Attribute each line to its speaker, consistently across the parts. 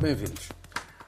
Speaker 1: Bem-vindos.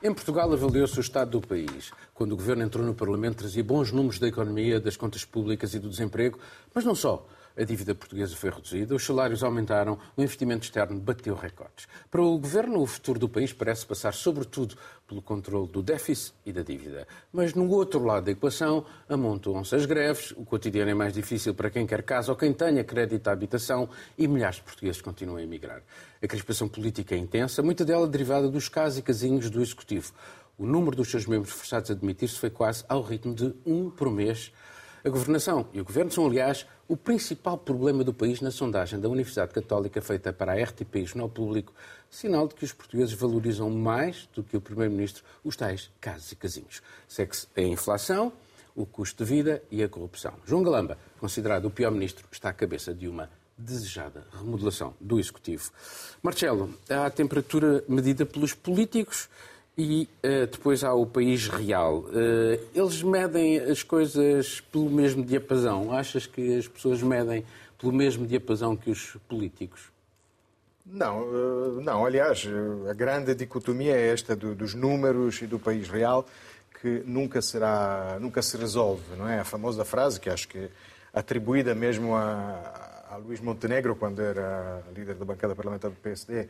Speaker 1: Em Portugal avaliou-se o estado do país. Quando o governo entrou no Parlamento, trazia bons números da economia, das contas públicas e do desemprego, mas não só. A dívida portuguesa foi reduzida, os salários aumentaram, o investimento externo bateu recordes. Para o governo, o futuro do país parece passar, sobretudo, pelo controle do déficit e da dívida. Mas no outro lado da equação, amontoam-se as greves, o cotidiano é mais difícil para quem quer casa ou quem tenha crédito à habitação e milhares de portugueses continuam a emigrar. A crispação política é intensa, muita dela derivada dos casos e casinhos do Executivo. O número dos seus membros forçados a demitir-se foi quase ao ritmo de um por mês a governação e o governo são, aliás, o principal problema do país na sondagem da Universidade Católica feita para a RTP e Jornal Público, sinal de que os portugueses valorizam mais do que o Primeiro-Ministro os tais casos e casinhos. Segue-se a inflação, o custo de vida e a corrupção. João Galamba, considerado o pior ministro, está à cabeça de uma desejada remodelação do Executivo. Marcelo, a temperatura medida pelos políticos e uh, depois há o país real. Uh, eles medem as coisas pelo mesmo diapasão? Achas que as pessoas medem pelo mesmo diapasão que os políticos?
Speaker 2: Não, uh, não. Aliás, a grande dicotomia é esta do, dos números e do país real que nunca será, nunca se resolve, não é? A famosa frase que acho que atribuída mesmo a, a Luís Montenegro quando era líder da bancada parlamentar do PSD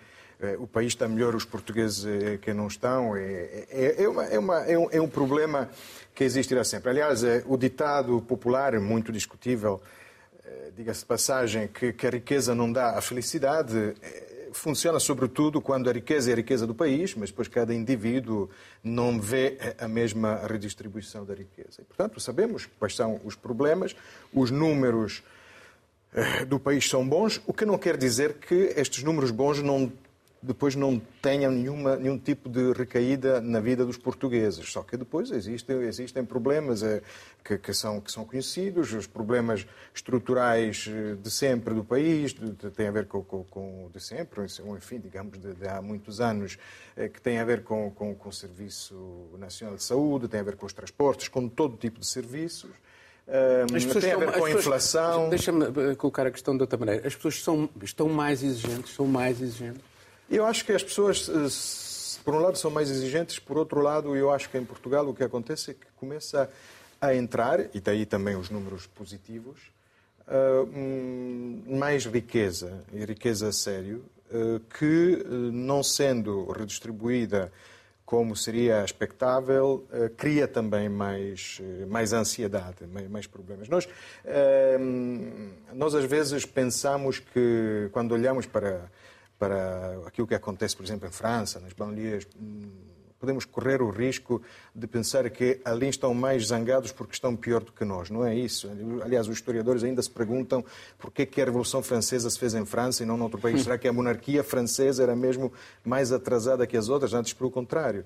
Speaker 2: o país está melhor, os portugueses é, que não estão. É, é, é, uma, é, uma, é, um, é um problema que existirá sempre. Aliás, o ditado popular, muito discutível, diga-se de passagem, que, que a riqueza não dá a felicidade, funciona sobretudo quando a riqueza é a riqueza do país, mas depois cada indivíduo não vê a mesma redistribuição da riqueza. E, portanto, sabemos quais são os problemas, os números do país são bons, o que não quer dizer que estes números bons não depois não tenham nenhuma, nenhum tipo de recaída na vida dos portugueses. Só que depois existem, existem problemas é, que, que, são, que são conhecidos, os problemas estruturais eh, de sempre do país, de, têm a ver com, com, com, de sempre, enfim, digamos, de, de há muitos anos, é, que têm a ver com, com, com o Serviço Nacional de Saúde, têm a ver com os transportes, com todo tipo de serviços. Um, tem a ver estão, com a inflação.
Speaker 1: Deixa-me colocar a questão de outra maneira. As pessoas são, estão mais exigentes, são mais exigentes
Speaker 2: eu acho que as pessoas, eh, por um lado, são mais exigentes, por outro lado, eu acho que em Portugal o que acontece é que começa a entrar, e daí também os números positivos, eh, mais riqueza, e riqueza a sério, eh, que, não sendo redistribuída como seria expectável, cria também mais, mais ansiedade, mais problemas. Nós, nós, às vezes, pensamos que, quando olhamos para para aquilo que acontece, por exemplo, em França, nas banlieues, hum, podemos correr o risco de pensar que ali estão mais zangados porque estão pior do que nós. Não é isso. Aliás, os historiadores ainda se perguntam por que, a Revolução Francesa se fez em França e não noutro país. Será que a monarquia francesa era mesmo mais atrasada que as outras? Antes, pelo contrário.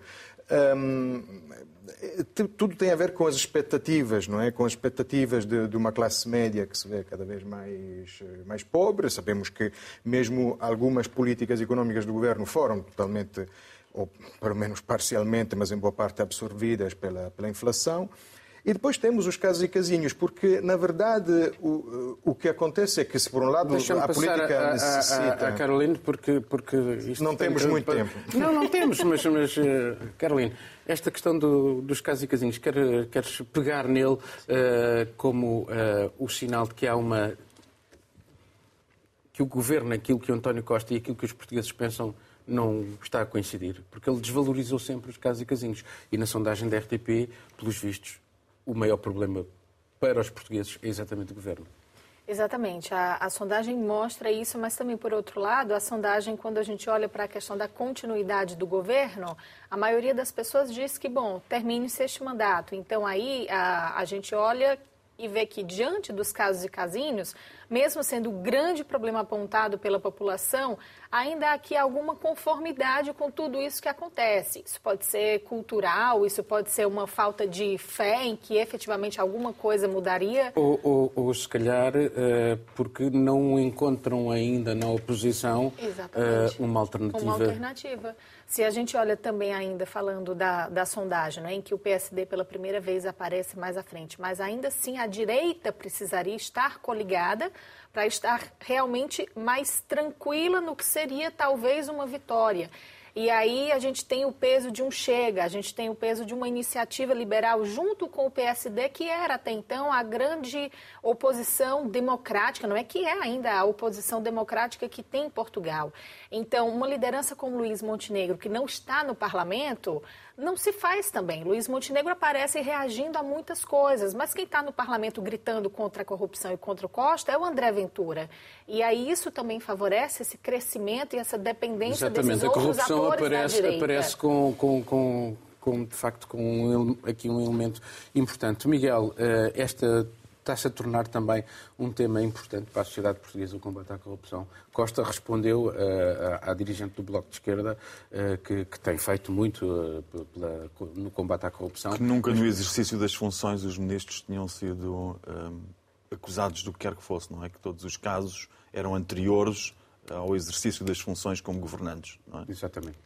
Speaker 2: Tudo tem a ver com as expectativas, não é? Com as expectativas de, de, uma classe média que se vê cada vez mais, mais pobre. Sabemos que mesmo algumas políticas económicas do governo foram totalmente, ou pelo menos parcialmente, mas em boa parte absorvidas pela, pela inflação. E depois temos os casos e casinhos, porque, na verdade, o, o que acontece é que, se por um lado a política a, necessita...
Speaker 1: A, a, Caroline, porque, porque
Speaker 2: Não temos muito tempo.
Speaker 1: Não, não temos, mas, mas uh, Caroline, esta questão do, dos casos e casinhos, quer, queres pegar nele uh, como uh, o sinal de que há uma... que o governo, aquilo que o António Costa e aquilo que os portugueses pensam não está a coincidir, porque ele desvalorizou sempre os casos e casinhos. E na sondagem da RTP, pelos vistos, o maior problema para os portugueses é exatamente o governo.
Speaker 3: Exatamente. A, a, sondagem mostra isso, mas também, por outro lado, a sondagem, quando a gente olha para a questão da continuidade do governo, a maioria das pessoas diz que, bom, termine-se este mandato. Então, aí a, a gente olha e vê que, diante dos casos e casinhos, mesmo sendo um grande problema apontado pela população, ainda há aqui alguma conformidade com tudo isso que acontece. Isso pode ser cultural, isso pode ser uma falta de fé em que efetivamente alguma coisa mudaria.
Speaker 1: Ou, ou, ou se calhar, uh, porque não encontram ainda na oposição uh, uma alternativa.
Speaker 3: Uma alternativa. Se a gente olha também ainda falando da, da sondagem, né, em que o PSD pela primeira vez aparece mais à frente, mas ainda assim a direita precisaria estar coligada para estar realmente mais tranquila no que seria talvez uma vitória. E aí a gente tem o peso de um Chega, a gente tem o peso de uma iniciativa liberal junto com o PSD, que era até então a grande oposição democrática, não é que é ainda a oposição democrática que tem em Portugal. Então, uma liderança como Luiz Montenegro, que não está no parlamento, não se faz também. Luiz Montenegro aparece reagindo a muitas coisas, mas quem está no parlamento gritando contra a corrupção e contra o Costa é o André Ventura. E aí isso também favorece esse crescimento e essa dependência
Speaker 1: Exatamente.
Speaker 3: desses
Speaker 1: a
Speaker 3: outros
Speaker 1: corrupção
Speaker 3: atores
Speaker 1: aparece,
Speaker 3: da direita.
Speaker 1: aparece com, com, com, com, de facto, com um, aqui um elemento importante. Miguel, eh, esta está-se a tornar também um tema importante para a sociedade portuguesa, o combate à corrupção. Costa respondeu uh, à, à, dirigente do Bloco de Esquerda uh, que, que, tem feito muito uh, pela, no combate à corrupção.
Speaker 4: Que nunca no exercício das funções os ministros tinham sido um, acusados do que quer que fosse, não é? Que todos os casos eram anteriores ao exercício das funções como governantes. Não é?
Speaker 1: Exatamente.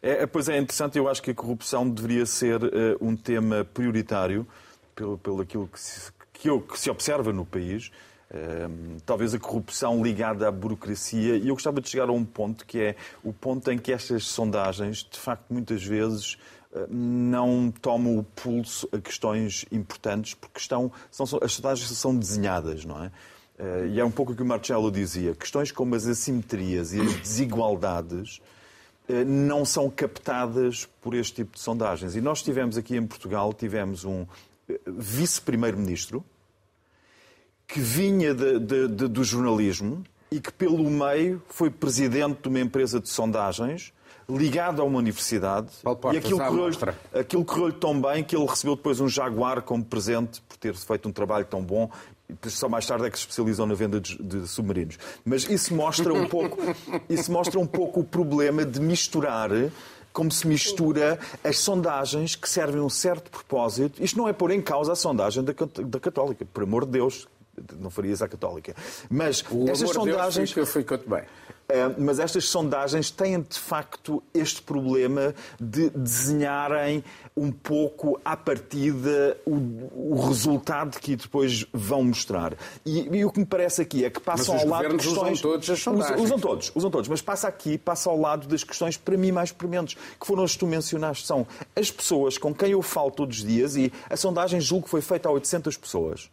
Speaker 4: É, pois é interessante, eu acho que a corrupção deveria ser um tema prioritário pelo, pelo aquilo que se, que, eu, que se observa no país, ehm, talvez a corrupção ligada à burocracia, e eu gostava de chegar a um ponto que é o ponto em que estas sondagens, de facto, muitas vezes eh, não tomam o pulso a questões importantes, porque estão, são, as sondagens são desenhadas, não é? Eh, e é um pouco o que o Marcelo dizia. Questões como as assimetrias e as desigualdades eh, não são captadas por este tipo de sondagens. E nós tivemos aqui em Portugal, tivemos um vice-primeiro-ministro que vinha de, de, de, do jornalismo e que, pelo meio, foi presidente de uma empresa de sondagens ligado a uma universidade.
Speaker 1: Portas,
Speaker 4: e aquilo correu-lhe aquilo correu tão bem que ele recebeu depois um Jaguar como presente por ter feito um trabalho tão bom. E só mais tarde é que se especializou na venda de, de submarinos. Mas isso mostra um pouco, isso mostra um pouco o problema de misturar como se mistura as sondagens que servem um certo propósito. Isto não é pôr em causa a sondagem da, da Católica, por amor de Deus, não farias à Católica. Mas
Speaker 1: o
Speaker 4: estas sondagens.
Speaker 1: Deus fica, fica bem.
Speaker 4: Mas estas sondagens têm de facto este problema de desenharem um pouco à partida o, o resultado que depois vão mostrar. E, e, o que me parece aqui é que passam ao lado
Speaker 1: de questões. Usam todos as sondagens.
Speaker 4: Usam todos, usam todos, mas passa aqui, passa ao lado das questões para mim mais prementes, que foram as que tu mencionaste, são as pessoas com quem eu falo todos os dias e a sondagem julgo que foi feita a 800 pessoas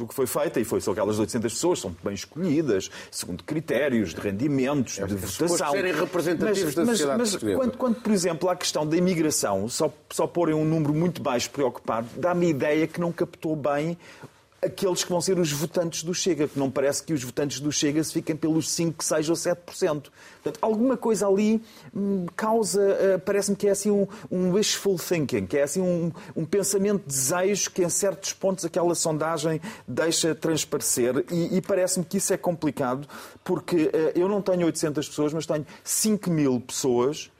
Speaker 4: o que foi feito, e foi só aquelas 800 pessoas, são bem escolhidas, segundo critérios de rendimentos, é, de votação.
Speaker 1: serem representativos
Speaker 4: mas,
Speaker 1: da sociedade
Speaker 4: mas, mas quando, quando, por exemplo, há a questão da imigração, só, só porem um número muito baixo preocupado, dá-me a ideia que não captou bem aqueles que vão ser os votantes do Chega, que não parece que os votantes do Chega se fiquem pelos 5, 6 ou 7%. Portanto, alguma coisa ali hum, causa, uh, parece-me que é assim um, um wishful thinking, que é assim um, um pensamento de desejo que em certos pontos aquela sondagem deixa transparecer e, e parece-me que isso é complicado porque uh, eu não tenho 800 pessoas, mas tenho 5 mil pessoas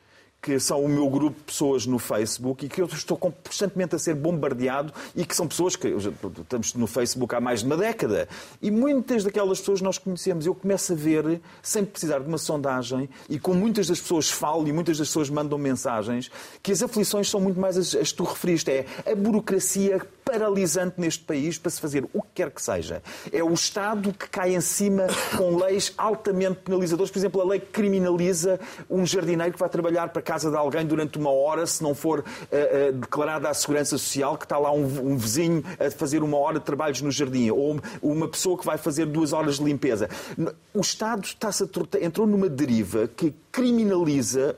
Speaker 4: que são o meu grupo de pessoas no Facebook e que eu estou constantemente a ser bombardeado e que são pessoas que estamos no Facebook há mais de uma década. E muitas daquelas pessoas nós conhecemos. Eu começo a ver, sem precisar de uma sondagem, e com muitas das pessoas falo e muitas das pessoas mandam mensagens, que as aflições são muito mais as, as que tu referiste. É a burocracia paralisante neste país para se fazer o que quer que seja. É o Estado que cai em cima com leis altamente penalizadoras. Por exemplo, a lei que criminaliza um jardineiro que vai trabalhar para casa de alguém durante uma hora se não for uh, uh, declarada à Segurança Social que está lá um, um, vizinho a fazer uma hora de trabalhos no jardim ou uma pessoa que vai fazer duas horas de limpeza. O Estado está entrou numa deriva que criminaliza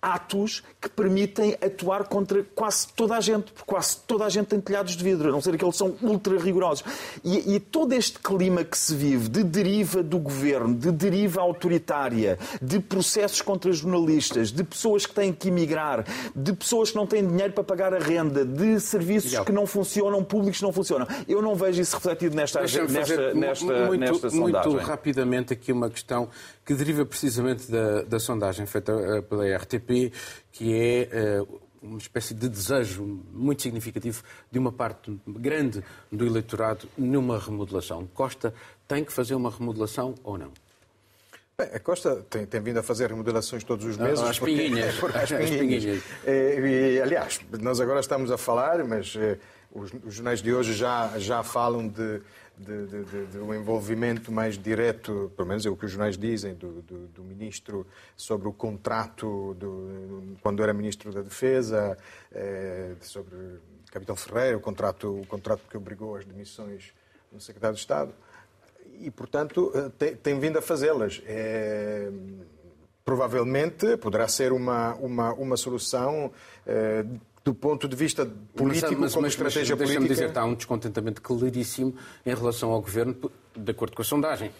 Speaker 4: atos que permitem atuar contra quase toda a gente, porque quase toda a gente tem telhados de vidro, a não ser que eles são ultra rigorosos. E, e, todo este clima que se vive de deriva do governo, de deriva autoritária, de processos contra jornalistas, de pessoas que têm que emigrar, de pessoas que não têm dinheiro para pagar a renda, de serviços Legal. que não funcionam, públicos que não funcionam. Eu não vejo isso refletido nesta, nesta, nesta,
Speaker 1: muito,
Speaker 4: nesta sondagem.
Speaker 1: Muito rapidamente aqui uma questão que deriva precisamente da, da sondagem feita eh, pela RTP, que é uh, uma espécie de desejo muito significativo de uma parte grande do eleitorado numa remodelação. Costa tem que fazer uma remodelação ou não?
Speaker 2: Bem, a Costa tem, tem, vindo a fazer remodelações todos os meses.
Speaker 1: Ah, as pinguinhas.
Speaker 2: Porque, as pinguinhas. E, e, aliás, nós agora estamos a falar, mas os, os jornais de hoje já, já falam de, de, de, de, um envolvimento mais direto, pelo menos é o que os jornais dizem, do, do, do ministro sobre o contrato do, quando era ministro da Defesa, eh, sobre Capitão Ferreira, o contrato, o contrato que obrigou às demissões no secretário de Estado. E, portanto, eh, tem, tem vindo a fazê-las. É, provavelmente poderá ser uma, uma, uma solução eh, do ponto de vista político, mas, mas, como mas, estratégia mas, política.
Speaker 1: Deixa-me dizer, está um descontentamento claríssimo em relação ao governo, de acordo com a sondagem.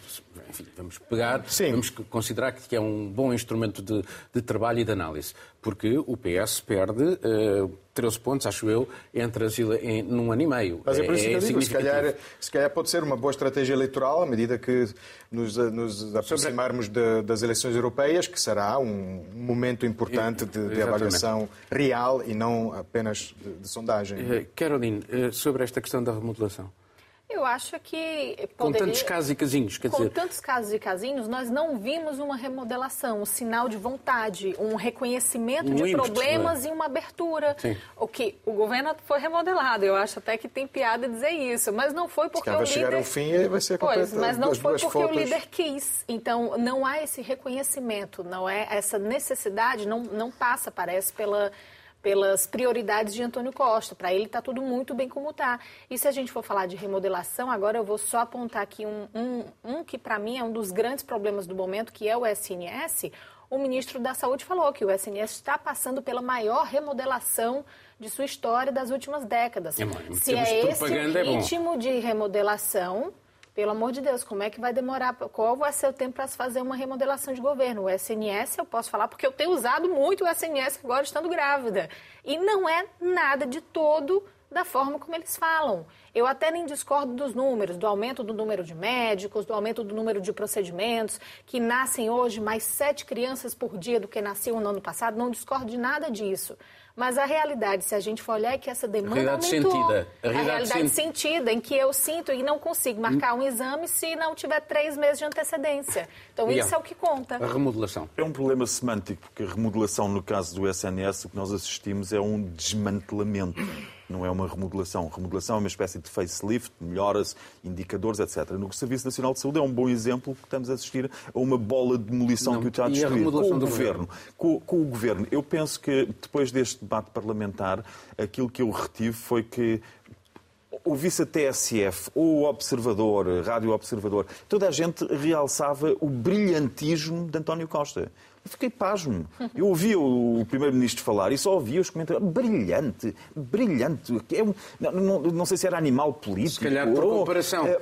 Speaker 1: Enfim, vamos pegar, Sim. vamos considerar que é um bom instrumento de, de trabalho e de análise, porque o PS perde uh, eh, 13 pontos, acho eu, entre as em, num ano e meio.
Speaker 2: Mas é por isso é, que eu digo, se calhar, se calhar pode ser uma boa estratégia eleitoral à medida que nos, nos aproximarmos de, das eleições europeias, que será um momento importante de, de avaliação real e não apenas de, de sondagem. Uh,
Speaker 1: Caroline, sobre esta questão da remodelação.
Speaker 3: Eu acho que
Speaker 1: poderia... Com tantos casos e casinhos, quer
Speaker 3: Com
Speaker 1: dizer...
Speaker 3: tantos casos e casinhos, nós não vimos uma remodelação, um sinal de vontade, um reconhecimento um de ímpeto, problemas né? e uma abertura. Sim. O que o governo foi remodelado, eu acho até que tem piada dizer isso, mas não foi porque o líder...
Speaker 2: chegar ao fim e vai ser
Speaker 3: pois, mas não foi porque fotos. o líder quis. Então, não há esse reconhecimento, não é essa necessidade, não, não passa, parece, pela pelas prioridades de Antônio Costa. Para ele está tudo muito bem como está. E se a gente for falar de remodelação, agora eu vou só apontar aqui um, um, um que para mim é um dos grandes problemas do momento, que é o SNS. O ministro da Saúde falou que o SNS está passando pela maior remodelação de sua história das últimas décadas.
Speaker 1: É, se é esse
Speaker 3: ritmo é de remodelação, pelo amor de Deus, como é que vai demorar? Qual vai ser o tempo para se fazer uma remodelação de governo? O SNS, eu posso falar, porque eu tenho usado muito o SNS agora estando grávida. E não é nada de todo da forma como eles falam. Eu até nem discordo dos números, do aumento do número de médicos, do aumento do número de procedimentos, que nascem hoje mais sete crianças por dia do que nasciam no ano passado. Não discordo de nada disso. Mas a realidade, se a gente for olhar, é que essa demanda a realidade
Speaker 1: aumentou. Sentida.
Speaker 3: A realidade, a realidade sentida, em que eu sinto e não consigo marcar um exame se não tiver três meses de antecedência. Então, isso é o que conta.
Speaker 1: A remodelação.
Speaker 4: É um problema semântico, porque a remodelação, no caso do SNS, o que nós assistimos é um desmantelamento não é uma remodelação. Remodelação é uma espécie de facelift, melhoras, indicadores, etc. No Serviço Nacional de Saúde é um bom exemplo que estamos a assistir a uma bola de demolição não, que o está a destruir. Com o, governo, com, com o governo. Eu penso que depois deste debate parlamentar, aquilo que eu retive foi que o vice-TSF, o Observador, Rádio Observador, toda a gente realçava o brilhantismo de António Costa. Eu fiquei pasmo. Eu ouvi o Primeiro-Ministro falar e só ouvi os comentários. Brilhante, brilhante. É um, não, não, não, sei se era animal político.
Speaker 1: Se calhar por ou, comparação. É,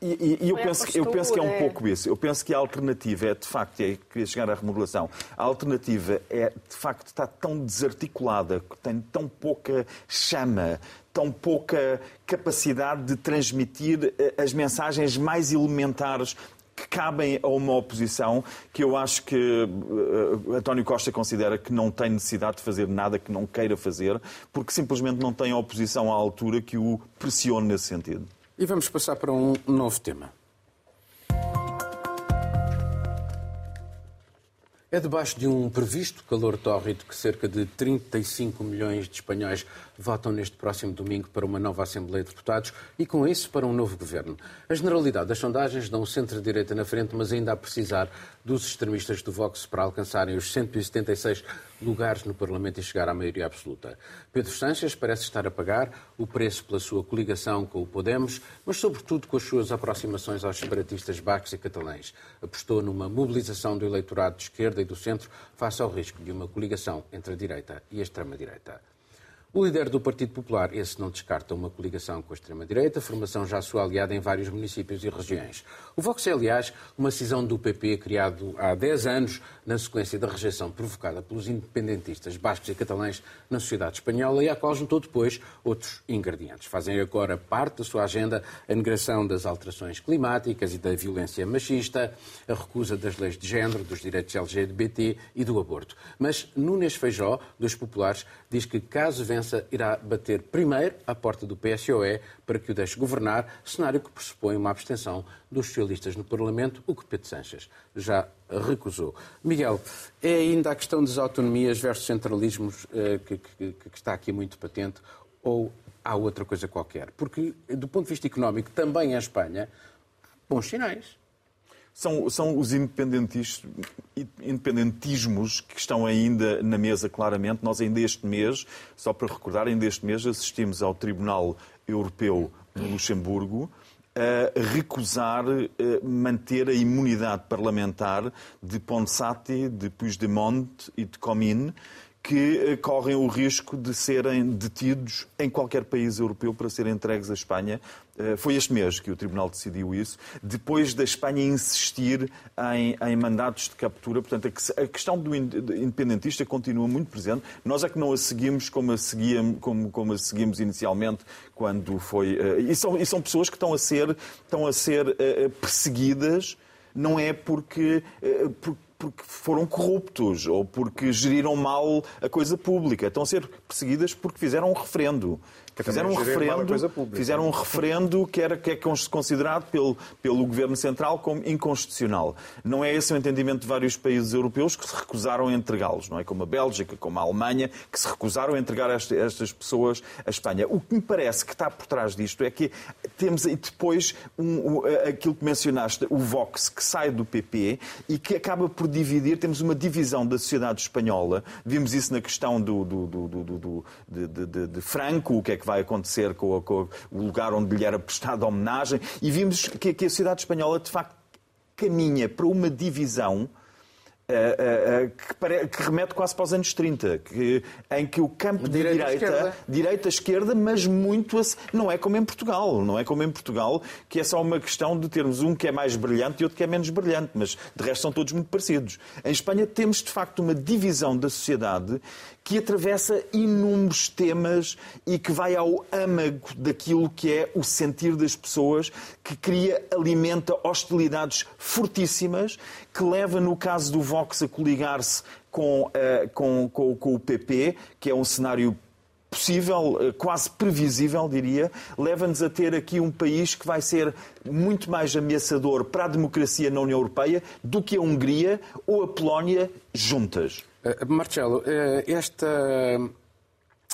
Speaker 4: e, e, e eu, penso, postura, eu penso que é um pouco isso. Eu penso que a alternativa é, de facto, é, queria chegar à remodelação, a alternativa é, de facto, está tão desarticulada, tem tão pouca chama, tão pouca capacidade de transmitir eh, as mensagens mais elementares cabem a uma oposição que eu acho que uh, António Costa considera que não tem necessidade de fazer nada que não queira fazer, porque simplesmente não tem a oposição à altura que o pressione nesse sentido.
Speaker 1: E vamos passar para um novo tema. É debaixo de um previsto calor tórrido que cerca de 35 milhões de espanhóis votam neste próximo domingo para uma nova Assembleia de Deputados e, com isso, para um novo governo. A generalidade das sondagens dão o centro-direita na frente, mas ainda a precisar dos extremistas do Vox para alcançarem os 176 lugares no Parlamento e chegar à maioria absoluta. Pedro Sanches parece estar a pagar o preço pela sua coligação com o Podemos, mas sobretudo com as suas aproximações aos separatistas bascos e catalães. Apostou numa mobilização do eleitorado de esquerda e do centro face ao risco de uma coligação entre a direita e a extrema-direita. O líder do Partido Popular, esse não descarta uma coligação com a extrema-direita, formação já sua aliada em vários municípios e regiões. O Vox é, aliás, uma cisão do PP criado há 10 anos na sequência da rejeição provocada pelos independentistas bascos e catalães na sociedade espanhola e à qual juntou depois outros ingredientes. Fazem agora parte da sua agenda a negação das alterações climáticas e da violência machista, a recusa das leis de género, dos direitos LGBT e do aborto. Mas Nunes Feijó, dos populares, diz que caso irá bater primeiro à porta do PSOE para que o deixe governar, cenário que pressupõe uma abstenção dos socialistas no Parlamento, o que Pedro Sanches já recusou. Miguel, é ainda a questão das autonomias versus centralismos eh, que, que, que está aqui muito patente ou há outra coisa qualquer. Porque, do ponto de vista económico, também em Espanha, bons sinais.
Speaker 4: São, são os independentismos que estão ainda na mesa, claramente. Nós, ainda este mês, só para recordar, ainda este mês assistimos ao Tribunal Europeu no Luxemburgo a recusar manter a imunidade parlamentar de Ponsati, de Puigdemont e de Comín, que eh, correm o risco de serem detidos em qualquer país europeu para serem entregues à Espanha. Eh, foi este mês que o Tribunal decidiu isso, depois da Espanha insistir em, em mandatos de captura. Portanto, a questão do independentista continua muito presente. Nós é que não a seguimos como a seguíamos, como, como a seguimos inicialmente, quando foi. Eh, e são, e são pessoas que estão a ser, estão a ser perseguidas não é porque, porque porque foram corruptos ou porque geriram mal a coisa pública. Estão a ser perseguidas porque fizeram um referendo. Fizeram um referendo, fizeram um referendo que, era, que é considerado pelo, pelo Governo Central como inconstitucional. Não é esse o entendimento de vários países europeus que se recusaram a entregá-los, não é? Como a Bélgica, como a Alemanha, que se recusaram a entregar estas pessoas à Espanha. O que me parece que está por trás disto é que temos depois um, aquilo que mencionaste, o Vox, que sai do PP e que acaba por dividir, temos uma divisão da sociedade espanhola. Vimos isso na questão do, do, do, do de, de, de, Franco, o que é que vai acontecer com, com, o lugar onde lhe era prestada homenagem, e vimos que, que a sociedade espanhola, de facto, caminha para uma divisão Uh, uh, que, pare... que, remete quase para os anos 30, que... em que o campo de direita, direita-esquerda, mas muito. Não é como em Portugal, não é como em Portugal, que é só uma questão de termos um que é mais brilhante e outro que é menos brilhante, mas de resto são todos muito parecidos. Em Espanha temos, de facto, uma divisão da sociedade que atravessa inúmeros temas e que vai ao âmago daquilo que é o sentir das pessoas, que cria, alimenta hostilidades fortíssimas, que leva, no caso do Vox, a coligar-se com, uh, com, com, com o PP, que é um cenário possível, eh, quase previsível, diria, leva-nos a ter aqui um país que vai ser muito mais ameaçador para a democracia na União Europeia do que a Hungria ou a Polónia juntas.
Speaker 1: Uh, Marcelo, uh, esta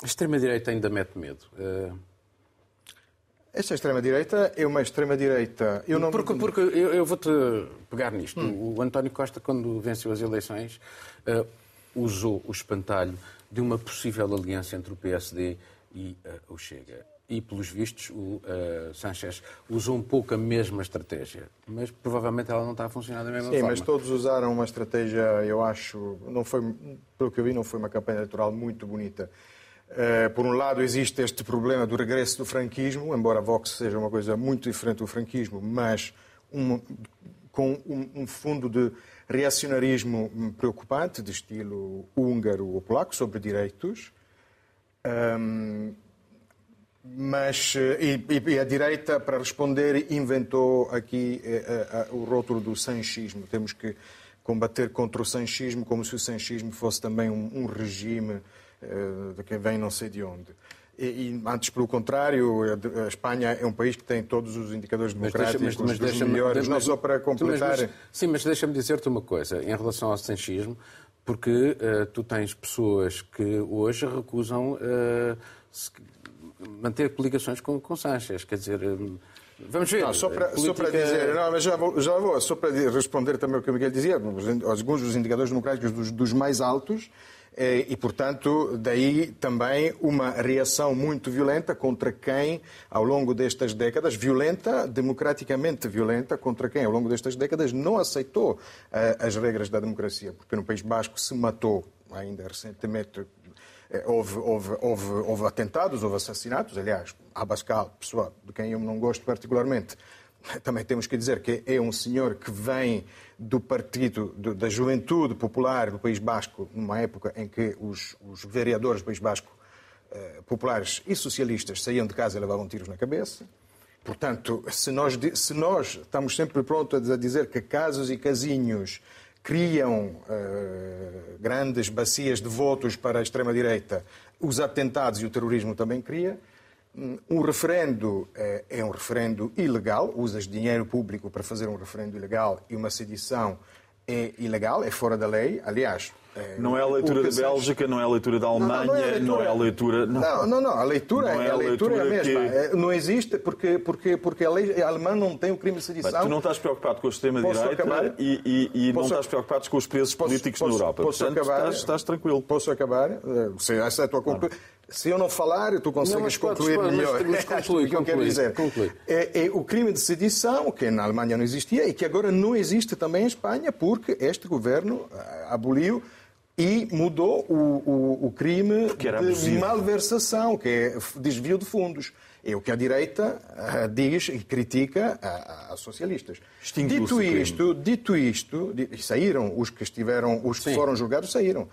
Speaker 1: extrema-direita ainda mete medo. Uh...
Speaker 2: Esta extrema-direita é uma extrema-direita.
Speaker 1: Eu não... Porque, porque eu, eu vou-te pegar nisto. Hum. O António Costa, quando venceu as eleições, usou o espantalho de uma possível aliança entre o PSD e o Chega e, pelos vistos, o uh, Sanchez usou um pouco a mesma estratégia. Mas provavelmente ela não está a funcionar da mesma
Speaker 2: Sim,
Speaker 1: forma.
Speaker 2: Sim, mas todos usaram uma estratégia, eu acho, não foi, pelo que eu vi, não foi uma campanha eleitoral muito bonita. Uh, por um lado, existe este problema do regresso do franquismo, embora a Vox seja uma coisa muito diferente do franquismo, mas um, com um, um, fundo de reacionarismo preocupante, de estilo húngaro ou polaco, sobre direitos. Um, mas eh, e, e, a direita, para responder, inventou aqui eh, eh, o rótulo do sanchismo. Temos que combater contra o sanchismo como se o sanchismo fosse também um, um regime de quem vem não sei de onde. E, e, antes, pelo contrário, a Espanha é um país que tem todos os indicadores democráticos, mas, deixa, mas, mas dos melhores, não só para completar... Mas,
Speaker 1: sim, mas deixa-me dizer-te uma coisa, em relação ao sanchismo, porque uh, tu tens pessoas que hoje recusam... Uh, manter coligações com, com Sanchez. Quer dizer, hum, vamos ver.
Speaker 2: Não, só, para, política... só para dizer, não, mas já vou, já vou, só para responder também o que o Miguel dizia, alguns dos indicadores democráticos dos, dos mais altos, eh, e, portanto, daí também uma reação muito violenta contra quem, ao longo destas décadas, violenta, democraticamente violenta, contra quem, ao longo destas décadas, não aceitou uh, as regras da democracia, porque no País Basco se matou, ainda recentemente, eh, houve, houve, houve, houve atentados, houve assassinatos. Aliás, Abascal, pessoa de quem eu não gosto particularmente, também temos que dizer que é um senhor que vem do partido da Juventude Popular do País Basco, numa época em que os, os vereadores do País Basco eh, populares e socialistas saíam de casa e levavam tiros na cabeça. Portanto, se nós, se nós estamos sempre prontos a dizer que casos e casinhos criam uh, grandes bacias de votos para a extrema-direita, os atentados e o terrorismo também cria. Um referendo uh, é um referendo ilegal, usas dinheiro público para fazer um referendo ilegal e uma sedição é ilegal, é fora da lei. Aliás,
Speaker 4: Não é a leitura da Bélgica, não é a leitura da Alemanha, não, é, não é a leitura.
Speaker 2: Não, não, não, a leitura, não é, a leitura, é a mesma. Que... É, não existe porque, porque, porque a lei alemã não tem o crime de sedição. Mas
Speaker 4: tu não estás preocupado com a extrema-direita e, e, e posso... não estás preocupado com os presos posso, políticos posso, na Europa.
Speaker 2: Posso
Speaker 4: Portanto,
Speaker 2: acabar?
Speaker 4: Estás, estás, tranquilo.
Speaker 2: Posso acabar? Eh, se essa é a tua conclusão. Se eu não falar, tu consegues não, concluir pode, melhor.
Speaker 1: Mas, conclui,
Speaker 2: o que eu quero dizer é, é, o crime de sedição, que na Alemanha não existia e que agora não existe também em Espanha, porque este governo eh, aboliu e mudou o, o, o crime de abusivo. malversação, que é desvio de fundos. É o que a direita uh, diz e critica a, a socialistas. Dito isto, dito isto, saíram os que estiveram, os que Sim. foram julgados saíram.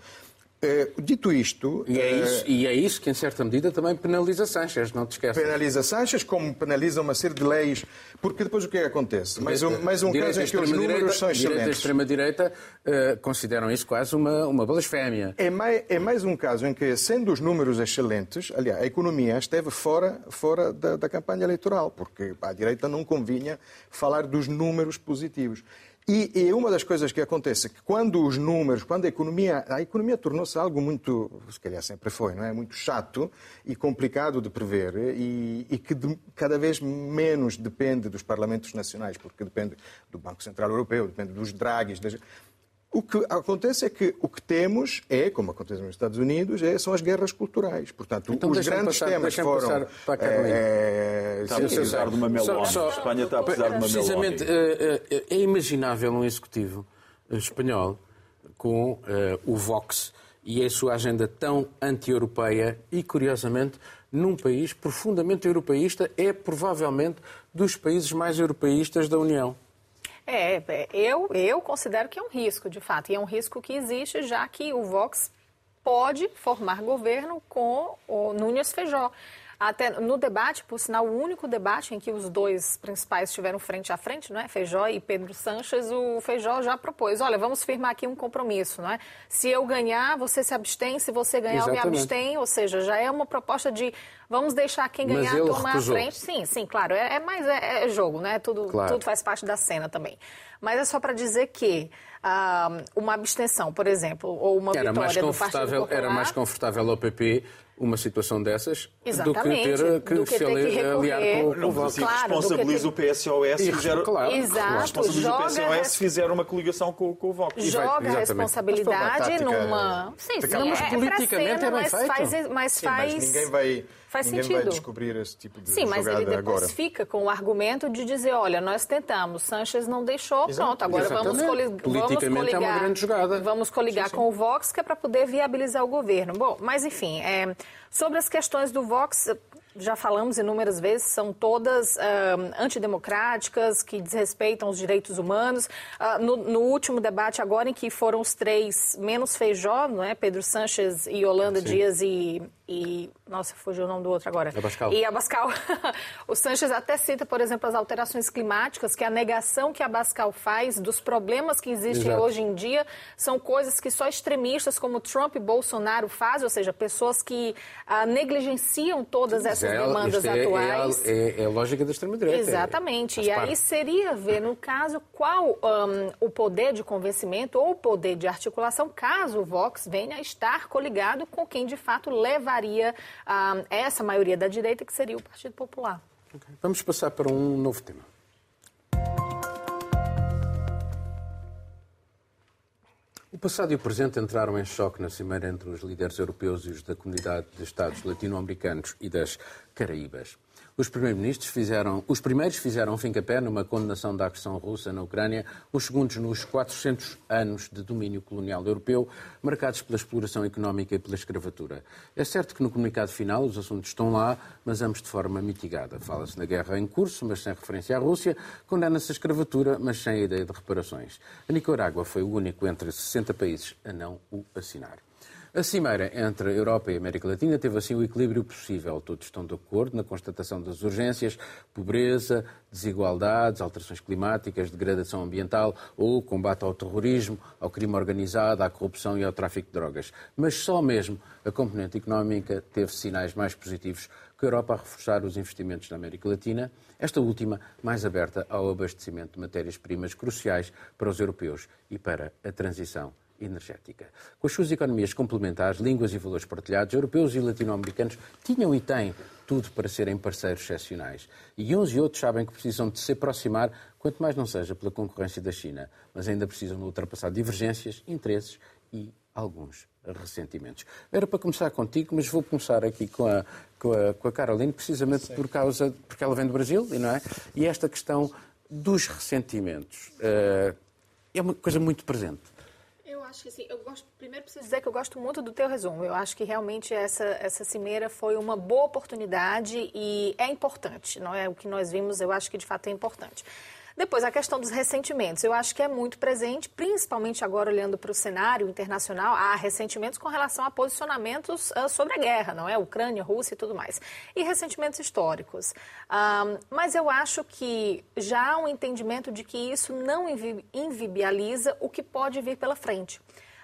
Speaker 2: Uh, dito isto.
Speaker 1: E é, isso, uh, e é isso que, em certa medida, também penaliza Sanchez, não te esqueças.
Speaker 2: Penaliza Sanchez, como penaliza uma série de leis, porque depois o que é que acontece? Mais um, mais um caso em que os números são excelentes.
Speaker 1: Direita e extrema-direita uh, consideram isso quase uma, uma blasfémia.
Speaker 2: É mais, é mais um caso em que, sendo os números excelentes, aliás, a economia esteve fora, fora da, da campanha eleitoral, porque à direita não convinha falar dos números positivos. E, e, uma das coisas que acontece é que quando os números, quando a economia, a economia tornou-se algo muito, se calhar sempre foi, não é? Muito chato e complicado de prever e, e que de, cada vez menos depende dos parlamentos nacionais, porque depende do Banco Central Europeu, depende dos drags, das, o que acontece é que o que temos é, como acontece nos Estados Unidos, é, são as guerras culturais. Portanto,
Speaker 1: então,
Speaker 2: os grandes
Speaker 1: passar,
Speaker 2: temas foram.
Speaker 1: Para a é,
Speaker 4: está a precisar de uma melona. Só, a Espanha está a precisar de uma melona.
Speaker 1: Precisamente, é, é, é imaginável um executivo espanhol com uh, o Vox e a sua agenda tão anti-europeia e, curiosamente, num país profundamente europeísta, é provavelmente dos países mais europeístas da União.
Speaker 3: É, é, eu, eu considero que é um risco, de fato, e é um risco que existe, já que o Vox pode formar governo com o Núñez Feijó. Até no debate, por sinal, o único debate em que os dois principais estiveram frente a frente, não é? Feijó e Pedro Sanches, o Feijó já propôs, olha, vamos firmar aqui um compromisso, não é? Se eu ganhar, você se abstém, se você ganhar, Exatamente. eu me abstém, ou seja, já é uma proposta de vamos deixar quem ganhar tomar a frente. Sim, sim, claro, é, é mais é, é, jogo, né? Tudo, claro. tudo faz parte da cena também. Mas é só para dizer que ah, uma abstenção, por exemplo, ou uma era vitória do Partido Popular...
Speaker 1: Era mais confortável ao PP uma situação dessas
Speaker 3: Exatamente.
Speaker 1: do que ter que, do que se ali, aliar com, com o
Speaker 4: voto. Claro, responsabiliza o PSOS e fizeram,
Speaker 3: claro, Exato.
Speaker 4: responsabiliza o PSOS se fizeram uma coligação com, com o Vox.
Speaker 3: Joga a responsabilidade numa... Sim, sim,
Speaker 1: não, mas é, politicamente é, é bem
Speaker 3: mas
Speaker 1: feito.
Speaker 3: Faz, mas
Speaker 2: sim, faz... Mas ninguém vai...
Speaker 3: Faz
Speaker 2: Ninguém
Speaker 3: sentido.
Speaker 2: vai descobrir esse tipo de
Speaker 3: Sim, mas ele depois
Speaker 2: agora.
Speaker 3: fica com o argumento de dizer, olha, nós tentamos, Sanches não deixou, Exato. pronto, agora vamos, coli vamos coligar,
Speaker 1: é uma grande jogada.
Speaker 3: Vamos coligar sim, sim. com o Vox, que é para poder viabilizar o governo. Bom, mas enfim, é, sobre as questões do Vox, já falamos inúmeras vezes, são todas uh, antidemocráticas, que desrespeitam os direitos humanos. Uh, no, no, último debate, agora em que foram os três menos Feijó, não é? Pedro Sanches e Yolanda Sim. Dias e, e. Nossa, fugiu o nome do outro agora.
Speaker 1: Abascal.
Speaker 3: E Abascal. o Sanches até cita, por exemplo, as alterações climáticas, que a negação que Abascal faz dos problemas que existem Exato. hoje em dia são coisas que só extremistas como Trump e Bolsonaro fazem, ou seja, pessoas que uh, negligenciam todas essas é, demandas é, atuais.
Speaker 1: É, é, é, a lógica da extrema-direita.
Speaker 3: Exatamente. e aí seria ver, no caso, qual um, o poder de convencimento ou o poder de articulação, caso o Vox venha a estar coligado com quem de fato levaria um, essa maioria da direita, que seria o Partido Popular.
Speaker 1: Okay. Vamos passar para um novo tema. O passado e o presente entraram em choque na cimeira entre os líderes europeus e os da comunidade de Estados latino-americanos e das Caraíbas. Os primeiros-ministros fizeram, os primeiros fizeram fim-capé numa condenação da agressão russa na Ucrânia, os segundos nos 400 anos de domínio colonial europeu, marcados pela exploração económica e pela escravatura. É certo que no comunicado final os assuntos estão lá, mas ambos de forma mitigada. Fala-se na guerra em curso, mas sem referência à Rússia, condena-se a escravatura, mas sem a ideia de reparações. A Nicarágua foi o único entre 60 países a não o assinar. A cimeira entre a Europa e a América Latina teve assim o equilíbrio possível. Todos estão de acordo na constatação das urgências, pobreza, desigualdades, alterações climáticas, degradação ambiental ou combate ao terrorismo, ao crime organizado, à corrupção e ao tráfico de drogas. Mas só mesmo a componente económica teve sinais mais positivos que a Europa a reforçar os investimentos na América Latina, esta última mais aberta ao abastecimento de matérias-primas cruciais para os europeus e para a transição energética. Com as suas economias complementares, línguas e valores partilhados, europeus e latino-americanos tinham e têm tudo para serem parceiros excepcionais. E uns e outros sabem que precisam de se aproximar, quanto mais não seja pela concorrência da China, mas ainda precisam de ultrapassar divergências, interesses e alguns ressentimentos. Era para começar contigo, mas vou começar aqui com a, com a, com a Caroline, precisamente por causa, porque ela vem do Brasil, não é? E esta questão dos ressentimentos uh, é uma coisa muito presente.
Speaker 3: Acho que assim, eu gosto, primeiro preciso dizer que eu gosto muito do teu resumo. Eu acho que realmente essa, essa cimeira foi uma boa oportunidade e é importante, não é? O que nós vimos, eu acho que de fato é importante. Depois, a questão dos ressentimentos. Eu acho que é muito presente, principalmente agora olhando para o cenário internacional, há ressentimentos com relação a posicionamentos uh, sobre a guerra, não é? Ucrânia, Rússia e tudo mais. E ressentimentos históricos. Um, mas eu acho que já há um entendimento de que isso não invibializa o que pode vir pela frente.